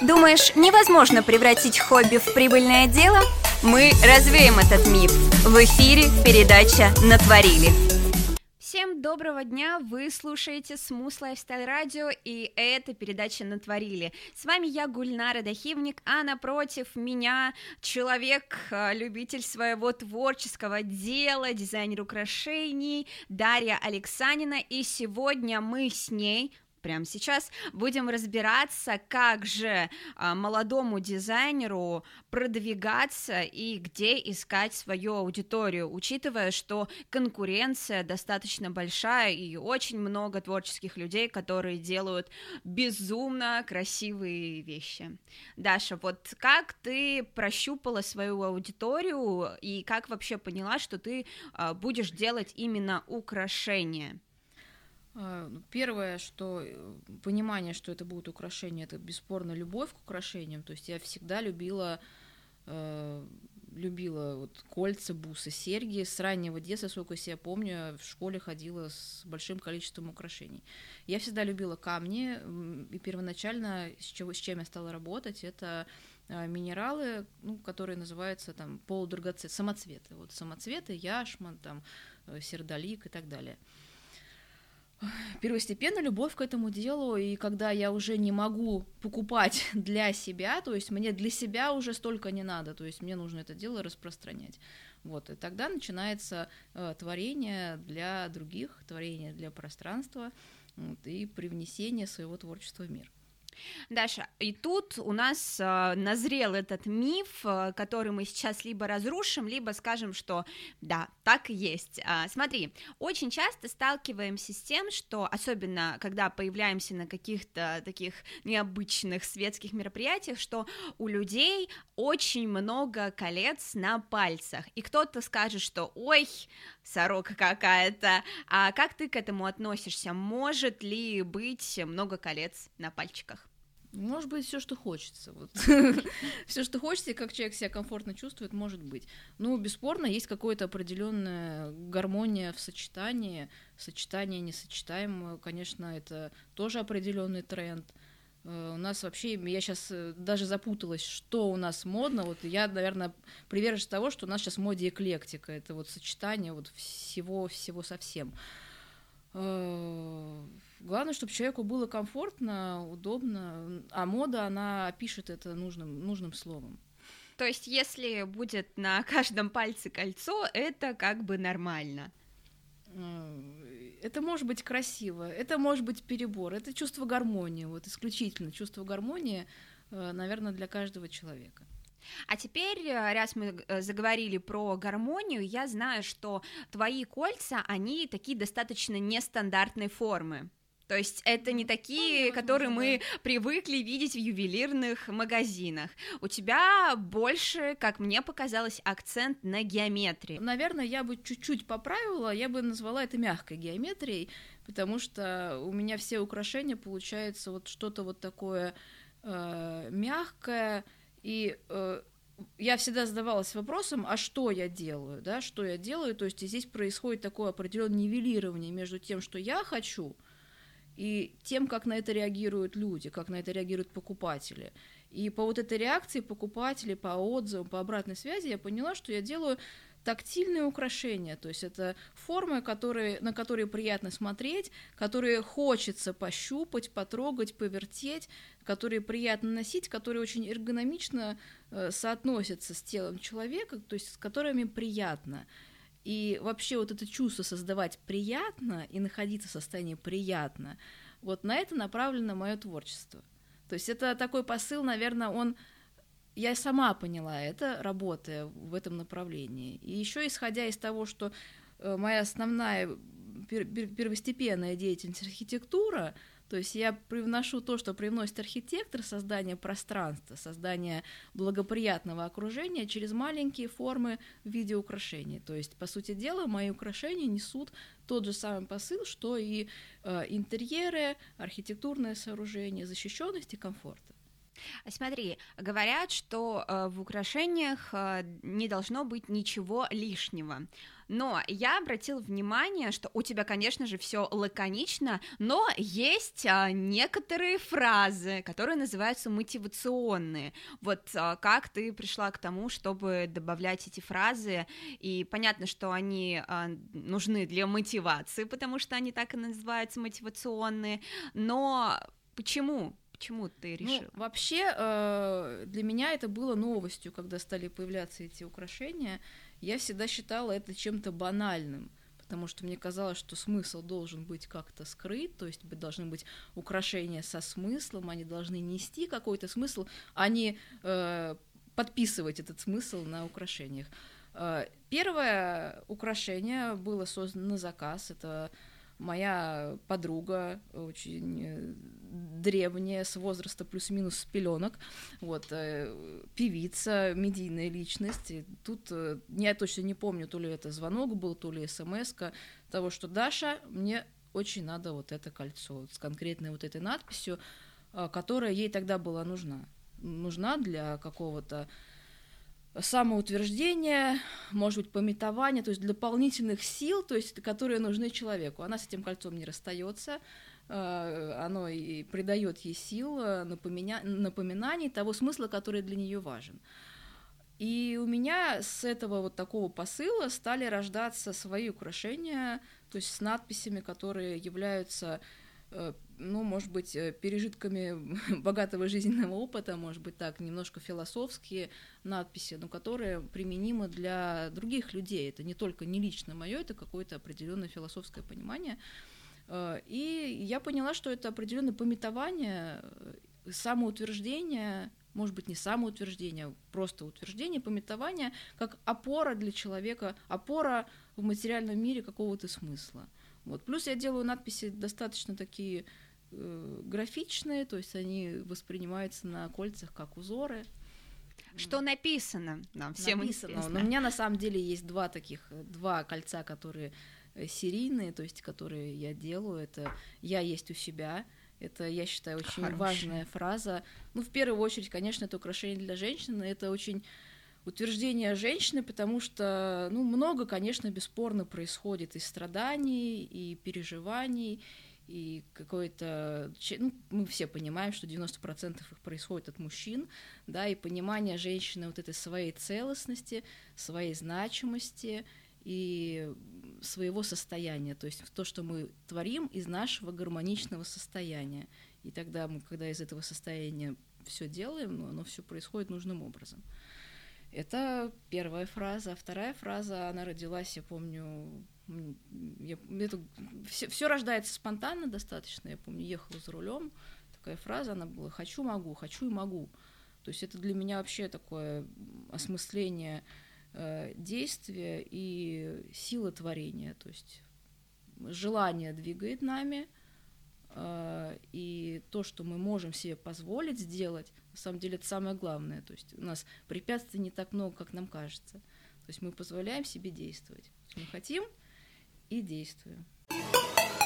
Думаешь, невозможно превратить хобби в прибыльное дело? Мы развеем этот миф. В эфире передача «Натворили». Всем доброго дня, вы слушаете Smooth Lifestyle Radio, и это передача «Натворили». С вами я, Гульнара Дахивник, а напротив меня человек, а, любитель своего творческого дела, дизайнер украшений Дарья Алексанина, и сегодня мы с ней прямо сейчас будем разбираться, как же а, молодому дизайнеру продвигаться и где искать свою аудиторию, учитывая, что конкуренция достаточно большая и очень много творческих людей, которые делают безумно красивые вещи. Даша, вот как ты прощупала свою аудиторию и как вообще поняла, что ты а, будешь делать именно украшения? А, ну, первое, что э, понимание, что это будут украшения, это бесспорно любовь к украшениям. То есть я всегда любила, э, любила вот кольца, бусы, серьги. С раннего детства, сколько я помню, в школе ходила с большим количеством украшений. Я всегда любила камни, и первоначально с, чего, с чем я стала работать, это э, минералы, ну, которые называются там полудрагоценные, самоцветы. Вот самоцветы, яшман, там, сердолик и так далее первостепенно любовь к этому делу, и когда я уже не могу покупать для себя, то есть мне для себя уже столько не надо, то есть мне нужно это дело распространять. Вот, и тогда начинается э, творение для других, творение для пространства вот, и привнесение своего творчества в мир. Даша, и тут у нас э, назрел этот миф, э, который мы сейчас либо разрушим, либо скажем, что да, так и есть. Э, смотри, очень часто сталкиваемся с тем, что, особенно когда появляемся на каких-то таких необычных светских мероприятиях, что у людей очень много колец на пальцах, и кто-то скажет, что ой, сорока какая-то, а как ты к этому относишься? Может ли быть много колец на пальчиках? Может быть, все, что хочется. Вот. все, что хочется, и как человек себя комфортно чувствует, может быть. Ну, бесспорно, есть какая-то определенная гармония в сочетании. Сочетание несочетаемое, конечно, это тоже определенный тренд. Э, у нас вообще, я сейчас э, даже запуталась, что у нас модно. Вот я, наверное, приверженец того, что у нас сейчас в моде эклектика. Это вот сочетание вот всего-всего совсем. Э, Главное, чтобы человеку было комфортно, удобно, а мода, она пишет это нужным, нужным словом. То есть, если будет на каждом пальце кольцо, это как бы нормально. Э, это может быть красиво, это может быть перебор, это чувство гармонии, вот исключительно чувство гармонии, э, наверное, для каждого человека. А теперь, э, раз мы заговорили про гармонию, я знаю, что твои кольца, они такие достаточно нестандартной формы. То есть это не такие, которые мы привыкли видеть в ювелирных магазинах. У тебя больше, как мне показалось, акцент на геометрии. Наверное, я бы чуть-чуть поправила, я бы назвала это мягкой геометрией, потому что у меня все украшения получается вот что-то вот такое э, мягкое и э, я всегда задавалась вопросом, а что я делаю, да, что я делаю, то есть здесь происходит такое определенное нивелирование между тем, что я хочу, и тем, как на это реагируют люди, как на это реагируют покупатели. И по вот этой реакции покупателей, по отзывам, по обратной связи я поняла, что я делаю тактильные украшения, то есть это формы, которые, на которые приятно смотреть, которые хочется пощупать, потрогать, повертеть, которые приятно носить, которые очень эргономично э, соотносятся с телом человека, то есть с которыми приятно. И вообще вот это чувство создавать приятно и находиться в состоянии приятно, вот на это направлено мое творчество. То есть это такой посыл, наверное, он я сама поняла это, работая в этом направлении. И еще исходя из того, что э, моя основная первостепенная деятельность архитектура, то есть я привношу то, что привносит архитектор, создание пространства, создание благоприятного окружения через маленькие формы в виде украшений. То есть, по сути дела, мои украшения несут тот же самый посыл, что и э, интерьеры, архитектурное сооружение, защищенность и комфорт. Смотри, говорят, что э, в украшениях э, не должно быть ничего лишнего. Но я обратила внимание, что у тебя, конечно же, все лаконично, но есть а, некоторые фразы, которые называются мотивационные. Вот а, как ты пришла к тому, чтобы добавлять эти фразы? И понятно, что они а, нужны для мотивации, потому что они так и называются мотивационные. Но почему? Почему ты решила? Ну, вообще, э, для меня это было новостью, когда стали появляться эти украшения. Я всегда считала это чем-то банальным, потому что мне казалось, что смысл должен быть как-то скрыт, то есть должны быть украшения со смыслом, они должны нести какой-то смысл, а не э, подписывать этот смысл на украшениях. Э, первое украшение было создано на заказ, это моя подруга, очень э, древняя, с возраста плюс-минус пеленок, вот, э, певица, медийная личность. И тут э, я точно не помню, то ли это звонок был, то ли смс того, что Даша, мне очень надо вот это кольцо с конкретной вот этой надписью, которая ей тогда была нужна. Нужна для какого-то самоутверждение, может быть, пометование, то есть дополнительных сил, то есть, которые нужны человеку. Она с этим кольцом не расстается, э, оно и придает ей сил, э, напомина... напоминаний того смысла, который для нее важен. И у меня с этого вот такого посыла стали рождаться свои украшения, то есть с надписями, которые являются ну, может быть, э, пережитками богатого жизненного опыта, может быть, так, немножко философские надписи, но которые применимы для других людей. Это не только не лично мое, это какое-то определенное философское понимание. Э, и я поняла, что это определенное пометование, самоутверждение, может быть, не самоутверждение, а просто утверждение, пометование, как опора для человека, опора в материальном мире какого-то смысла. Вот. Плюс я делаю надписи достаточно такие э, графичные, то есть они воспринимаются на кольцах как узоры. Что написано нам всем написано. Интересно. Но у меня на самом деле есть два таких, два кольца, которые э, серийные, то есть которые я делаю. Это я есть у себя. Это, я считаю, очень Хорошая. важная фраза. Ну, в первую очередь, конечно, это украшение для женщины. Это очень утверждение женщины, потому что, ну, много, конечно, бесспорно происходит и страданий, и переживаний, и какой-то... Ну, мы все понимаем, что 90% их происходит от мужчин, да, и понимание женщины вот этой своей целостности, своей значимости и своего состояния, то есть то, что мы творим из нашего гармоничного состояния. И тогда мы, когда из этого состояния все делаем, ну, оно все происходит нужным образом. Это первая фраза. Вторая фраза, она родилась, я помню, я, это, все, все рождается спонтанно достаточно. Я помню, ехала за рулем, такая фраза, она была «хочу, могу, хочу и могу». То есть это для меня вообще такое осмысление э, действия и сила творения. То есть желание двигает нами, э, и то, что мы можем себе позволить сделать, на самом деле это самое главное. То есть у нас препятствий не так много, как нам кажется. То есть мы позволяем себе действовать. Мы хотим и действуем.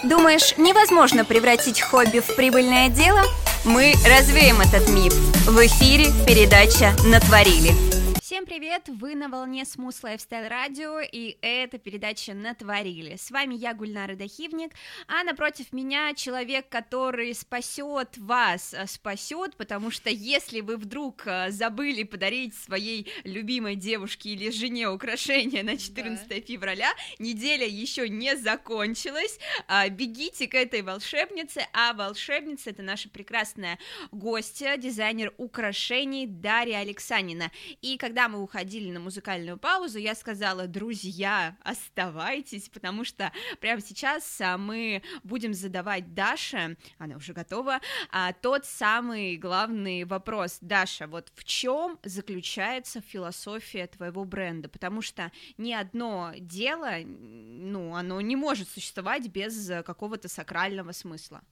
Думаешь, невозможно превратить хобби в прибыльное дело? Мы развеем этот миф. В эфире передача «Натворили». Всем привет! Вы на волне Smooth Lifestyle Radio, и это передача «Натворили». С вами я, Гульнара Дахивник, а напротив меня человек, который спасет вас, э, спасет, потому что если вы вдруг э, забыли подарить своей любимой девушке или жене украшение на 14 да. февраля, неделя еще не закончилась, а, бегите к этой волшебнице, а волшебница это наша прекрасная гостья, дизайнер украшений Дарья Алексанина. И когда мы уходили на музыкальную паузу, я сказала, друзья, оставайтесь, потому что прямо сейчас а, мы будем задавать Даше, она уже готова, а, тот самый главный вопрос. Даша, вот в чем заключается философия твоего бренда? Потому что ни одно дело, ну, оно не может существовать без какого-то сакрального смысла.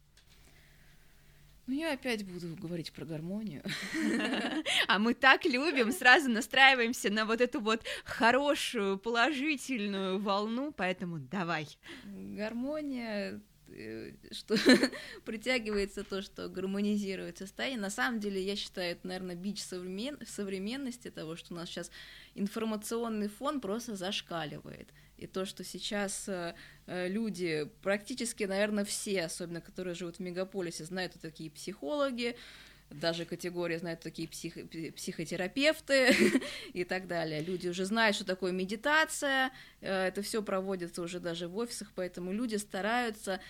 Ну, я опять буду говорить про гармонию. А мы так любим, сразу настраиваемся на вот эту вот хорошую, положительную волну, поэтому давай. Гармония — э, что притягивается то, что гармонизирует состояние. На самом деле, я считаю, это, наверное, бич современ... современности того, что у нас сейчас информационный фон просто зашкаливает. И то, что сейчас э, э люди, практически, наверное, все, особенно которые живут в мегаполисе, знают, кто такие психологи, даже категория знают такие псих, психотерапевты и так далее. Люди уже знают, что такое медитация, э, это все проводится уже даже в офисах, поэтому люди стараются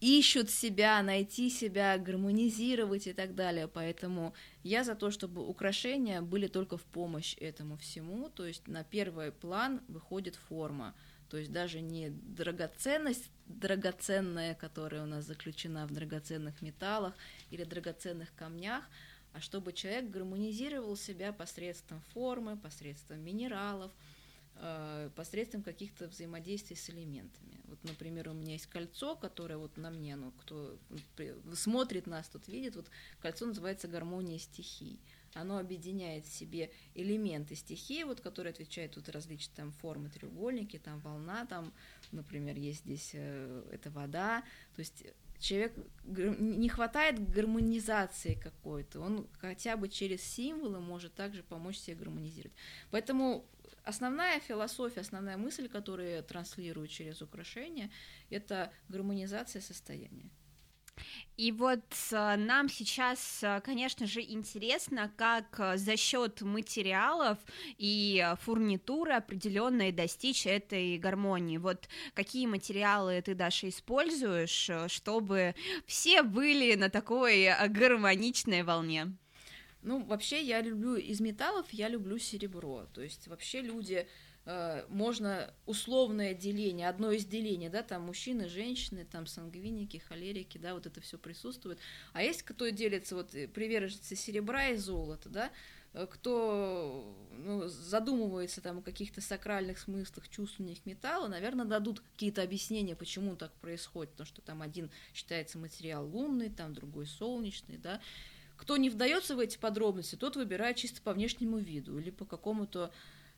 ищут себя, найти себя, гармонизировать и так далее. Поэтому я за то, чтобы украшения были только в помощь этому всему. То есть на первый план выходит форма. То есть даже не драгоценность драгоценная, которая у нас заключена в драгоценных металлах или драгоценных камнях, а чтобы человек гармонизировал себя посредством формы, посредством минералов, посредством каких-то взаимодействий с элементами. Вот, например, у меня есть кольцо, которое вот на мне, ну, кто смотрит нас, тут видит, вот кольцо называется гармония стихий оно объединяет в себе элементы стихии, вот, которые отвечают тут различные там формы треугольники, там волна, там, например, есть здесь э, это вода, то есть человек не хватает гармонизации какой-то, он хотя бы через символы может также помочь себе гармонизировать. Поэтому основная философия, основная мысль, которую я транслирую через украшения, это гармонизация состояния. И вот э, нам сейчас, э, конечно же, интересно, как э, за счет материалов и фурнитуры определенной достичь этой гармонии. Вот какие материалы ты, Даша, используешь, чтобы все были на такой гармоничной волне? Ну, вообще, я люблю из металлов, я люблю серебро. То есть, вообще люди Э, можно условное деление, одно из делений, да, там мужчины, женщины, там сангвиники, холерики, да, вот это все присутствует. А есть кто делится, вот э, приверженцы серебра и золота, да, э, кто ну, задумывается там о каких-то сакральных смыслах чувственных металла, наверное, дадут какие-то объяснения, почему так происходит, потому что там один считается материал лунный, там другой солнечный, да. Кто не вдается в эти подробности, тот выбирает чисто по внешнему виду или по какому-то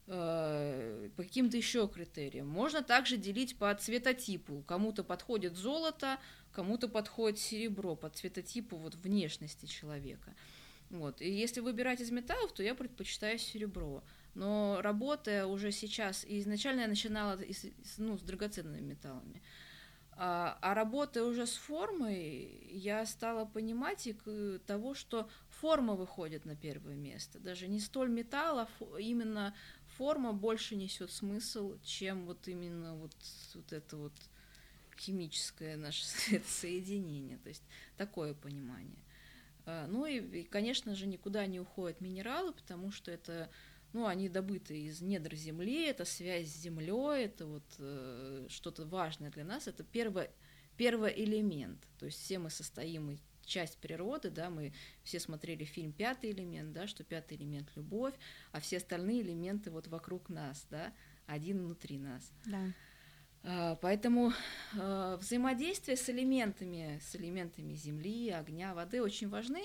по каким-то еще критериям. Можно также делить по цветотипу. Кому-то подходит золото, кому-то подходит серебро по цветотипу вот внешности человека. Вот. И если выбирать из металлов, то я предпочитаю серебро. Но работая уже сейчас, и изначально я начинала из, ну, с драгоценными металлами, а, а работая уже с формой, я стала понимать и того, что форма выходит на первое место. Даже не столь металла, именно форма больше несет смысл, чем вот именно вот, вот это вот химическое наше соединение. То есть такое понимание. А, ну и, и, конечно же, никуда не уходят минералы, потому что это, ну, они добыты из недр земли, это связь с землей, это вот э, что-то важное для нас, это первый, первый элемент. То есть все мы состоим часть природы, да, мы все смотрели фильм «Пятый элемент», да, что пятый элемент — любовь, а все остальные элементы вот вокруг нас, да, один внутри нас. Да. А, поэтому а, взаимодействие с элементами, с элементами земли, огня, воды очень важны.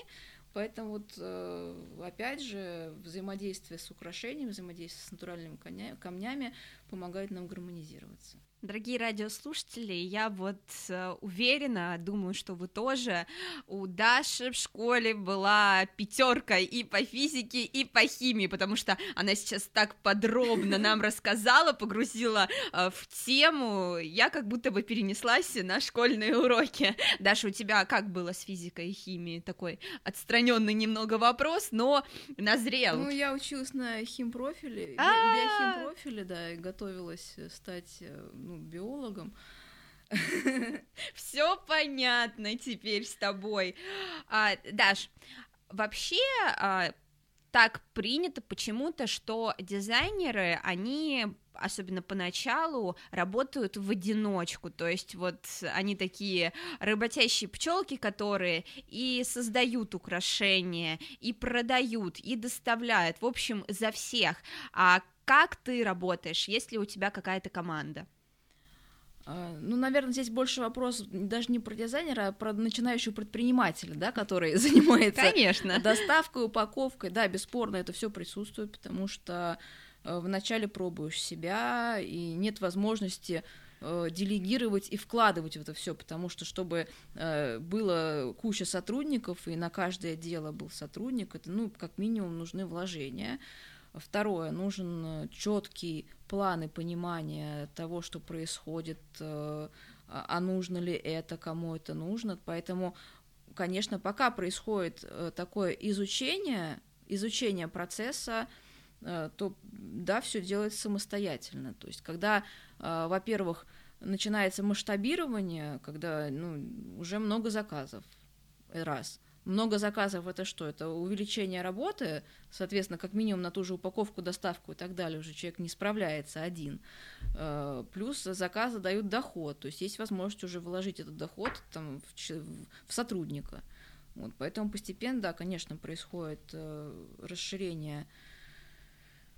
Поэтому вот э, опять же взаимодействие с украшениями, взаимодействие с натуральными камнями помогает нам гармонизироваться. Дорогие радиослушатели, я вот э, уверена, думаю, что вы тоже. У Даши в школе была пятерка и по физике, и по химии, потому что она сейчас так подробно нам рассказала, погрузила э, в тему. Я как будто бы перенеслась на школьные уроки. Даша, у тебя как было с физикой и химией? Такой отстраненный немного вопрос, но назрел. Ну, я училась на химпрофиле, биохимпрофиле, да, и готовилась стать э, ну, биологом. Все понятно теперь с тобой. А, Даш, вообще а, так принято почему-то, что дизайнеры, они особенно поначалу, работают в одиночку, то есть вот они такие работящие пчелки, которые и создают украшения, и продают, и доставляют, в общем, за всех. А как ты работаешь, есть ли у тебя какая-то команда? А, ну, наверное, здесь больше вопрос даже не про дизайнера, а про начинающего предпринимателя, да, который занимается Конечно. доставкой, упаковкой. Да, бесспорно, это все присутствует, потому что э, вначале пробуешь себя, и нет возможности э, делегировать и вкладывать в это все, потому что чтобы э, было куча сотрудников и на каждое дело был сотрудник, это ну как минимум нужны вложения. Второе, нужен э, четкий план и понимание того, что происходит, э, а, а нужно ли это, кому это нужно. Поэтому, конечно, пока происходит э, такое изучение, изучение процесса, то да, все делается самостоятельно. То есть, когда, во-первых, начинается масштабирование, когда ну, уже много заказов, раз – много заказов это что? Это увеличение работы, соответственно, как минимум на ту же упаковку, доставку и так далее уже человек не справляется один. Э, плюс заказы дают доход, то есть есть возможность уже вложить этот доход там, в, в сотрудника. Вот, поэтому постепенно, да, конечно, происходит э, расширение,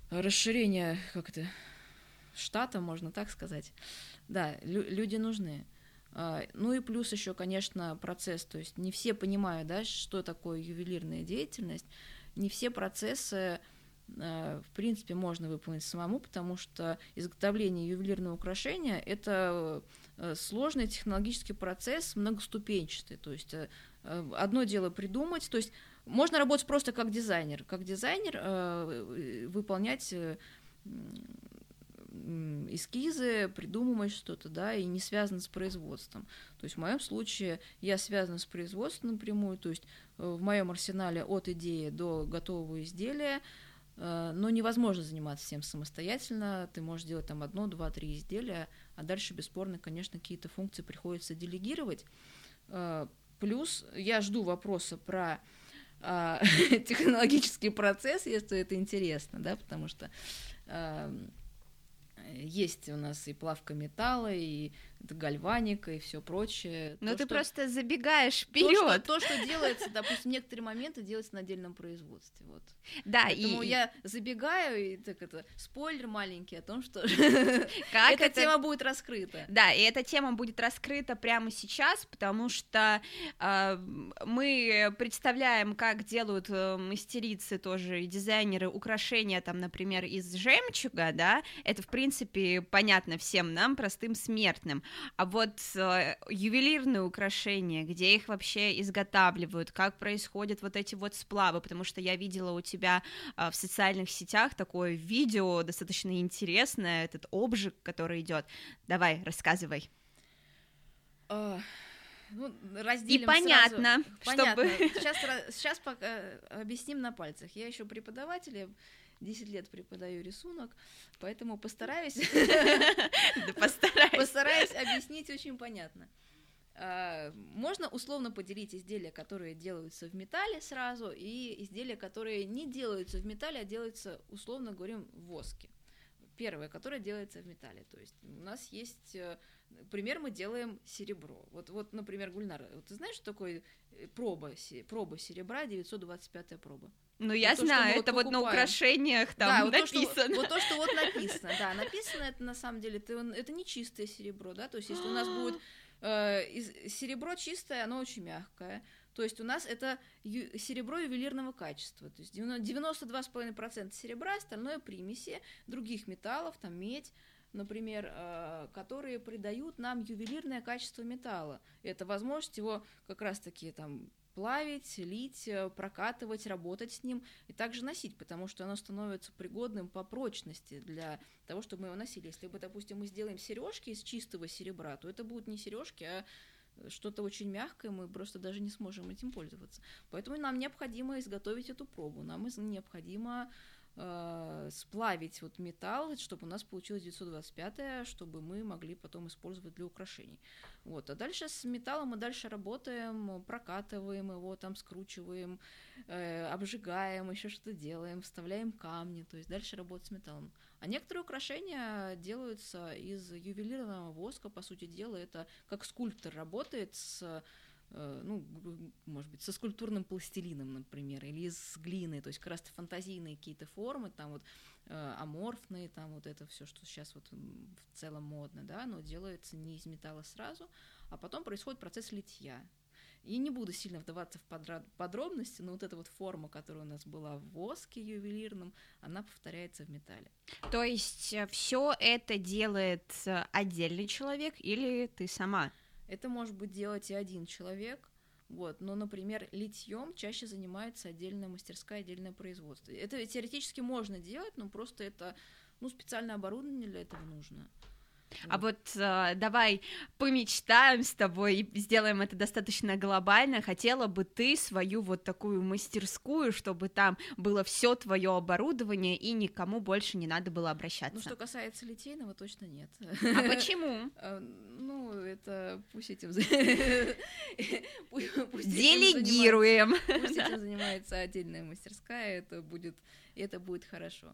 расширение, как это, штата, можно так сказать. Да, лю- люди нужны. А, ну и плюс еще, конечно, процесс, то есть не все понимают, да, что такое ювелирная деятельность, не все процессы а, в принципе, можно выполнить самому, потому что изготовление ювелирного украшения – это э, сложный технологический процесс, многоступенчатый. То есть э, одно дело придумать, то есть можно работать просто как дизайнер, как дизайнер э, выполнять эскизы, придумывать что-то, да, и не связано с производством. То есть в моем случае я связана с производством напрямую, то есть э, в моем арсенале от идеи до готового изделия, э, но невозможно заниматься всем самостоятельно, ты можешь делать там одно, два, три изделия, а дальше бесспорно, конечно, какие-то функции приходится делегировать. Э, плюс я жду вопроса про а, технологический процесс, если это интересно, да, потому что есть у нас и плавка металла, и гальваника и все прочее. Но то, ты что... просто забегаешь вперед. То, что, то, что делается, допустим, некоторые моменты делаются на отдельном производстве. Вот. Да, Поэтому и... я забегаю, и так это спойлер маленький о том, что как эта это... тема будет раскрыта. Да, и эта тема будет раскрыта прямо сейчас, потому что э, мы представляем, как делают э, мастерицы тоже и дизайнеры украшения, там, например, из жемчуга, да, это, в принципе, понятно всем нам, простым смертным, а вот э, ювелирные украшения, где их вообще изготавливают, как происходят вот эти вот сплавы, потому что я видела у тебя э, в социальных сетях такое видео достаточно интересное, этот обжиг, который идет. Давай, рассказывай. Uh... Ну, разделим И понятно, сразу. чтобы... Понятно. Сейчас, сейчас пока э, объясним на пальцах. Я еще преподаватель, 10 лет преподаю рисунок, поэтому постараюсь... Постараюсь объяснить очень понятно. А, можно условно поделить изделия, которые делаются в металле сразу, и изделия, которые не делаются в металле, а делаются, условно говорим, в воске. Первое, которое делается в металле. То есть у нас есть э, пример, мы делаем серебро. Вот, вот например, Гульнар, вот ты знаешь, что такое э, проба, проба серебра, 925 проба? Ну, я вот знаю, то, это вот, вот на украшениях там да, вот написано. То, что, вот то, что вот написано, да, написано это на самом деле, это, это не чистое серебро, да, то есть если у нас будет э, серебро чистое, оно очень мягкое, то есть у нас это ю, серебро ювелирного качества, то есть 92,5% серебра, остальное примеси других металлов, там медь, например, э, которые придают нам ювелирное качество металла. Это возможность его как раз-таки там плавить, лить, э, прокатывать, работать с ним и также носить, потому что оно становится пригодным по прочности для того, чтобы мы его носили. Если бы, допустим, мы сделаем сережки из чистого серебра, то это будут не сережки, а что-то очень мягкое, мы просто даже не сможем этим пользоваться. Поэтому нам необходимо изготовить эту пробу, нам необходимо э, сплавить вот металл, чтобы у нас получилось 925, чтобы мы могли потом использовать для украшений. Вот. А дальше с металлом мы дальше работаем, прокатываем его, там скручиваем, э, обжигаем, еще что-то делаем, вставляем камни, то есть дальше работать с металлом. А некоторые украшения делаются из ювелирного воска, по сути дела, это как скульптор работает с ну, может быть, со скульптурным пластилином, например, или из глины, то есть как раз фантазийные какие-то формы, там вот э, аморфные, там вот это все, что сейчас вот в целом модно, да, но делается не из металла сразу, а потом происходит процесс литья. И не буду сильно вдаваться в подробности, но вот эта вот форма, которая у нас была в воске ювелирном, она повторяется в металле. То есть э, все это делает э, отдельный человек или ты сама? Это может быть делать и один человек, вот, но, например, литьем чаще занимается отдельная мастерская, отдельное производство. Это теоретически можно делать, но просто это, ну, специальное оборудование для этого нужно. А вот э, давай помечтаем с тобой и сделаем это достаточно глобально. Хотела бы ты свою вот такую мастерскую, чтобы там было все твое оборудование и никому больше не надо было обращаться. Ну, что касается литейного, точно нет. А почему? А, ну, это пусть этим Делегируем. Пусть этим занимается отдельная мастерская, это будет, это будет хорошо.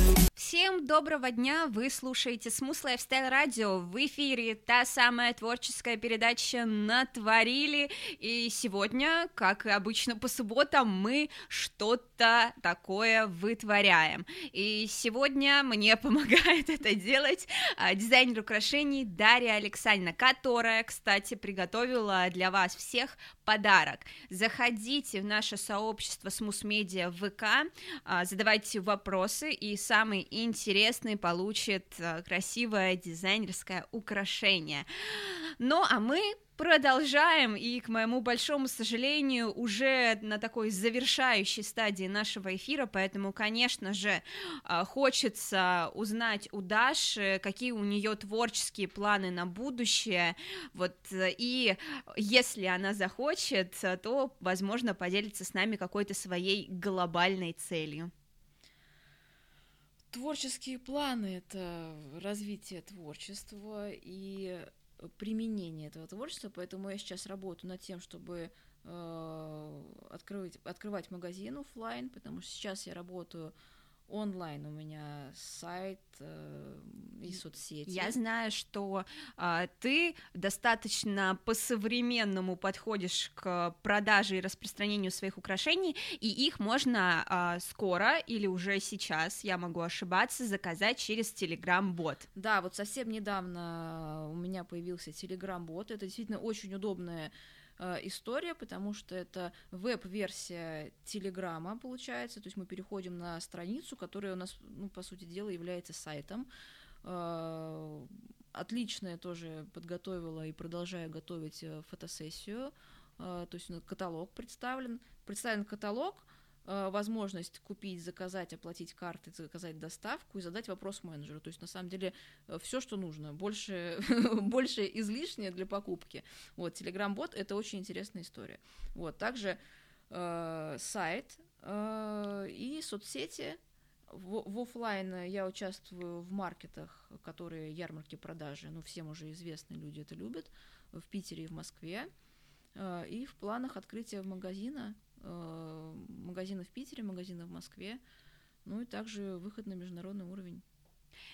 Всем доброго дня! Вы слушаете Smooth Lifestyle Radio. В эфире та самая творческая передача «Натворили». И сегодня, как и обычно по субботам, мы что-то такое вытворяем. И сегодня мне помогает это делать а, дизайнер украшений Дарья Александровна, которая, кстати, приготовила для вас всех подарок. Заходите в наше сообщество Smooth Media в ВК, а, задавайте вопросы, и самый интересный получит э, красивое дизайнерское украшение. Ну, а мы продолжаем, и, к моему большому сожалению, уже на такой завершающей стадии нашего эфира, поэтому, конечно же, э, хочется узнать у Даши, какие у нее творческие планы на будущее, вот, и если она захочет, то, возможно, поделится с нами какой-то своей глобальной целью. Творческие планы — это развитие творчества и применение этого творчества, поэтому я сейчас работаю над тем, чтобы э, открывать, открывать магазин офлайн, потому что сейчас я работаю онлайн у меня сайт э, и соцсети. Я знаю, что э, ты достаточно по-современному подходишь к продаже и распространению своих украшений, и их можно э, скоро или уже сейчас, я могу ошибаться, заказать через Telegram-бот. Да, вот совсем недавно у меня появился Telegram-бот, это действительно очень удобная история, потому что это веб-версия Телеграма, получается, то есть мы переходим на страницу, которая у нас, ну, по сути дела, является сайтом. Э, отлично я тоже подготовила и продолжаю готовить э, фотосессию, то есть каталог представлен. Представлен каталог, Э, возможность купить, заказать, оплатить карты, заказать доставку и задать вопрос менеджеру. То есть, на самом деле, э, все, что нужно, больше, больше излишнее для покупки. Вот, Telegram-бот — это очень интересная история. Вот, также э, сайт э, и соцсети. В, в офлайн я участвую в маркетах, которые ярмарки продажи, ну, всем уже известные люди это любят, в Питере и в Москве. Э, и в планах открытия магазина Э, магазины в Питере, магазины в Москве, ну и также выход на международный уровень.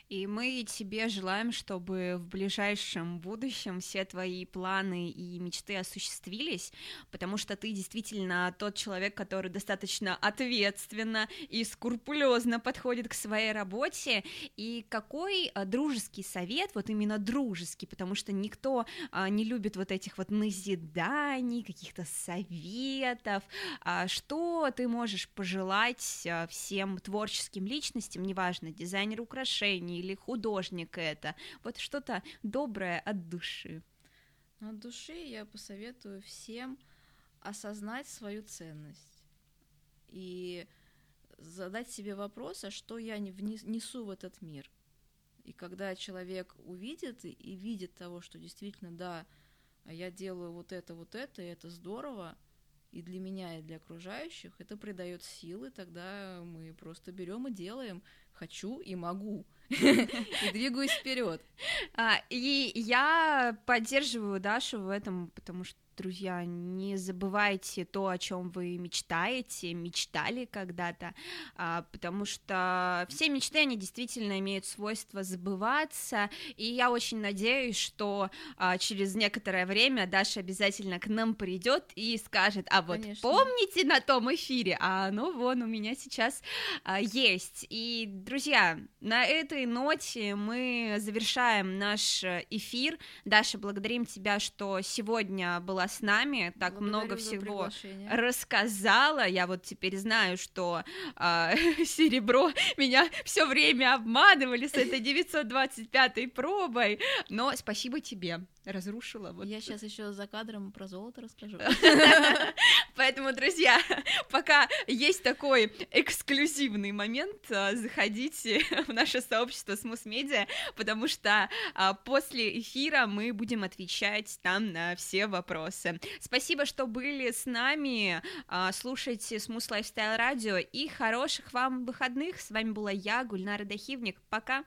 И мы тебе желаем, чтобы в ближайшем будущем все твои планы и мечты осуществились, потому что ты действительно тот человек, который достаточно ответственно и скрупулезно подходит к своей работе. И какой а, дружеский совет, вот именно дружеский, потому что никто а, не любит вот этих вот назиданий, каких-то советов, а, что ты можешь пожелать всем творческим личностям, неважно, дизайнер украшений, или художник это. Вот что-то доброе от души. От души я посоветую всем осознать свою ценность и задать себе вопрос, а что я несу в этот мир. И когда человек увидит и видит того, что действительно, да, я делаю вот это, вот это, и это здорово, и для меня, и для окружающих, это придает силы, тогда мы просто берем и делаем хочу и могу. И двигаюсь вперед. А, и я поддерживаю Дашу в этом, потому что друзья, не забывайте то, о чем вы мечтаете, мечтали когда-то, а, потому что все мечты, они действительно имеют свойство забываться, и я очень надеюсь, что а, через некоторое время Даша обязательно к нам придет и скажет, а вот Конечно. помните на том эфире, а оно вон у меня сейчас а, есть, и Друзья, на этой ноте мы завершаем наш эфир. Даша, благодарим тебя, что сегодня была с нами, так Благодарю много всего рассказала. Я вот теперь знаю, что э, серебро меня все время обманывали с этой 925 пробой, но спасибо тебе разрушила. Вот. Я сейчас еще за кадром про золото расскажу. Поэтому, друзья, пока есть такой эксклюзивный момент, а, заходите в наше сообщество Смус Медиа, потому что а, после эфира мы будем отвечать там на все вопросы. Спасибо, что были с нами. А, слушайте Smooth Lifestyle Radio и хороших вам выходных. С вами была я, Гульнара Дахивник. Пока.